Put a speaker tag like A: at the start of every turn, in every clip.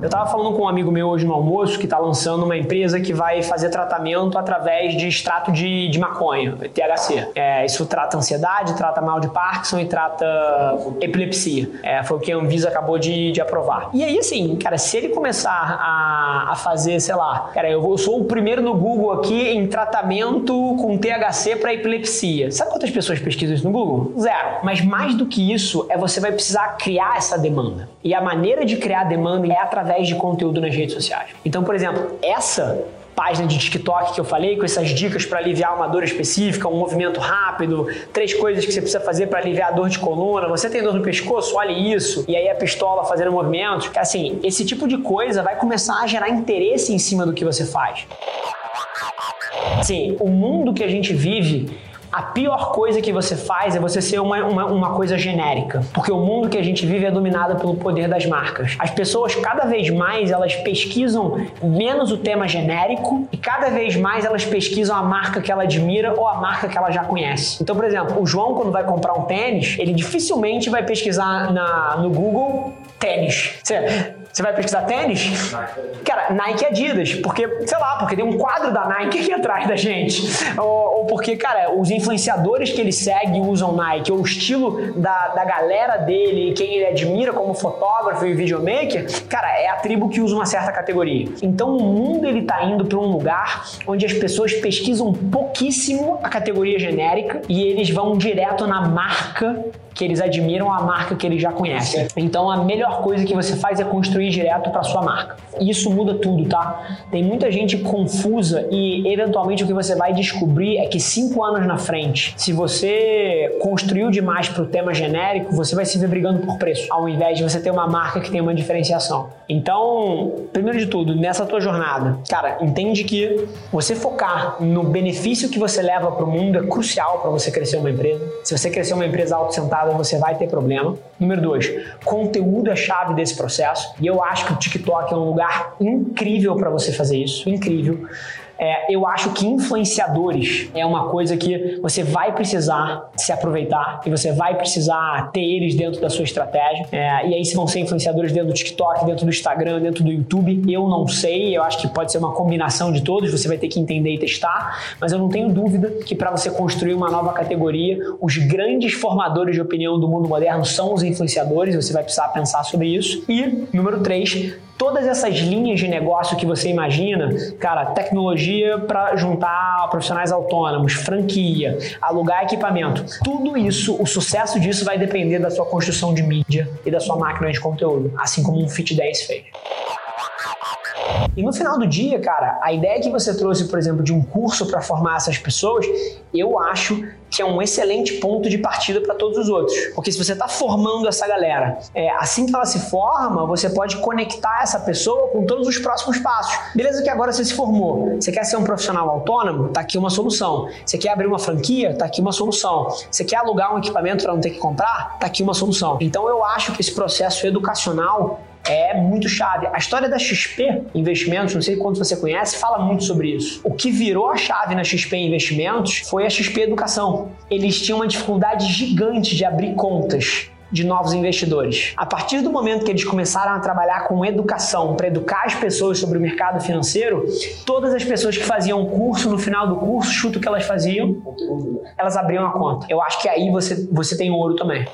A: Eu estava falando com um amigo meu hoje no almoço que está lançando uma empresa que vai fazer tratamento através de extrato de, de maconha, THC. É, isso trata ansiedade, trata mal de Parkinson e trata epilepsia. É, foi o que a Anvisa acabou de, de aprovar. E aí, assim, cara, se ele começar a, a fazer, sei lá, cara, eu, vou, eu sou o primeiro no Google aqui em tratamento com THC para epilepsia. Sabe quantas pessoas pesquisam isso no Google? Zero. Mas mais do que isso, é você vai precisar criar essa demanda. E a maneira de criar demanda é através através de conteúdo nas redes sociais. Então, por exemplo, essa página de TikTok que eu falei, com essas dicas para aliviar uma dor específica, um movimento rápido, três coisas que você precisa fazer para aliviar a dor de coluna, você tem dor no pescoço, olhe isso, e aí a pistola fazendo movimentos. Assim, esse tipo de coisa vai começar a gerar interesse em cima do que você faz. Assim, o mundo que a gente vive a pior coisa que você faz é você ser uma, uma, uma, coisa genérica, porque o mundo que a gente vive é dominado pelo poder das marcas. As pessoas cada vez mais elas pesquisam menos o tema genérico e cada vez mais elas pesquisam a marca que ela admira ou a marca que ela já conhece. Então, por exemplo, o João quando vai comprar um tênis, ele dificilmente vai pesquisar na, no Google tênis. Você, você vai pesquisar tênis? Cara, Nike e Adidas. Porque, sei lá, porque tem um quadro da Nike aqui atrás da gente. Ou, ou porque, cara, os influenciadores que ele segue usam Nike, ou o estilo da, da galera dele, quem ele admira como fotógrafo e videomaker, cara, é a tribo que usa uma certa categoria. Então o mundo ele tá indo para um lugar onde as pessoas pesquisam pouquíssimo a categoria genérica e eles vão direto na marca que eles admiram a marca que eles já conhecem. Então a melhor coisa que você faz é construir direto para sua marca. Isso muda tudo, tá? Tem muita gente confusa e eventualmente o que você vai descobrir é que cinco anos na frente, se você construiu demais para o tema genérico, você vai se ver brigando por preço, ao invés de você ter uma marca que tem uma diferenciação. Então, primeiro de tudo, nessa tua jornada, cara, entende que você focar no benefício que você leva para o mundo é crucial para você crescer uma empresa. Se você crescer uma empresa autocentrada você vai ter problema. Número dois, conteúdo é chave desse processo. E eu acho que o TikTok é um lugar incrível para você fazer isso. Incrível. É, eu acho que influenciadores é uma coisa que você vai precisar se aproveitar e você vai precisar ter eles dentro da sua estratégia. É, e aí, se vão ser influenciadores dentro do TikTok, dentro do Instagram, dentro do YouTube, eu não sei. Eu acho que pode ser uma combinação de todos, você vai ter que entender e testar. Mas eu não tenho dúvida que para você construir uma nova categoria, os grandes formadores de opinião do mundo moderno são os influenciadores, você vai precisar pensar sobre isso. E, número três, todas essas linhas de negócio que você imagina, cara, tecnologia para juntar profissionais autônomos, franquia, alugar equipamento, tudo isso, o sucesso disso vai depender da sua construção de mídia e da sua máquina de conteúdo, assim como um Fit 10 fez. E no final do dia, cara, a ideia que você trouxe, por exemplo, de um curso para formar essas pessoas, eu acho que é um excelente ponto de partida para todos os outros. Porque se você está formando essa galera, é, assim que ela se forma, você pode conectar essa pessoa com todos os próximos passos. Beleza que agora você se formou. Você quer ser um profissional autônomo? Tá aqui uma solução. Você quer abrir uma franquia? Tá aqui uma solução. Você quer alugar um equipamento para não ter que comprar? Tá aqui uma solução. Então eu acho que esse processo educacional é muito chave. A história da XP Investimentos, não sei quanto você conhece, fala muito sobre isso. O que virou a chave na XP Investimentos foi a XP Educação. Eles tinham uma dificuldade gigante de abrir contas de novos investidores. A partir do momento que eles começaram a trabalhar com educação para educar as pessoas sobre o mercado financeiro, todas as pessoas que faziam curso no final do curso, chuto que elas faziam, elas abriam a conta. Eu acho que aí você, você tem ouro também.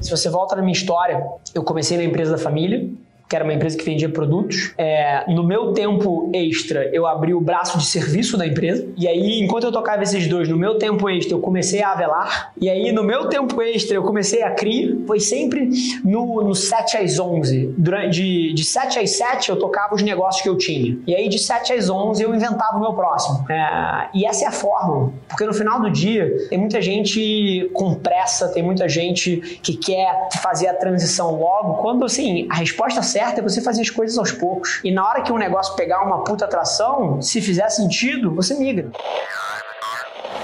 A: Se você volta na minha história, eu comecei na empresa da família, que era uma empresa que vendia produtos. É, no meu tempo extra, eu abri o braço de serviço da empresa. E aí, enquanto eu tocava esses dois, no meu tempo extra, eu comecei a avelar. E aí, no meu tempo extra, eu comecei a CRI. Foi sempre no, no 7 às 11. Durante, de, de 7 às 7, eu tocava os negócios que eu tinha. E aí, de 7 às 11, eu inventava o meu próximo. É, e essa é a forma. Porque no final do dia, tem muita gente com pressa, tem muita gente que quer fazer a transição logo, quando assim, a resposta certa é você fazer as coisas aos poucos. E na hora que um negócio pegar uma puta atração, se fizer sentido, você migra.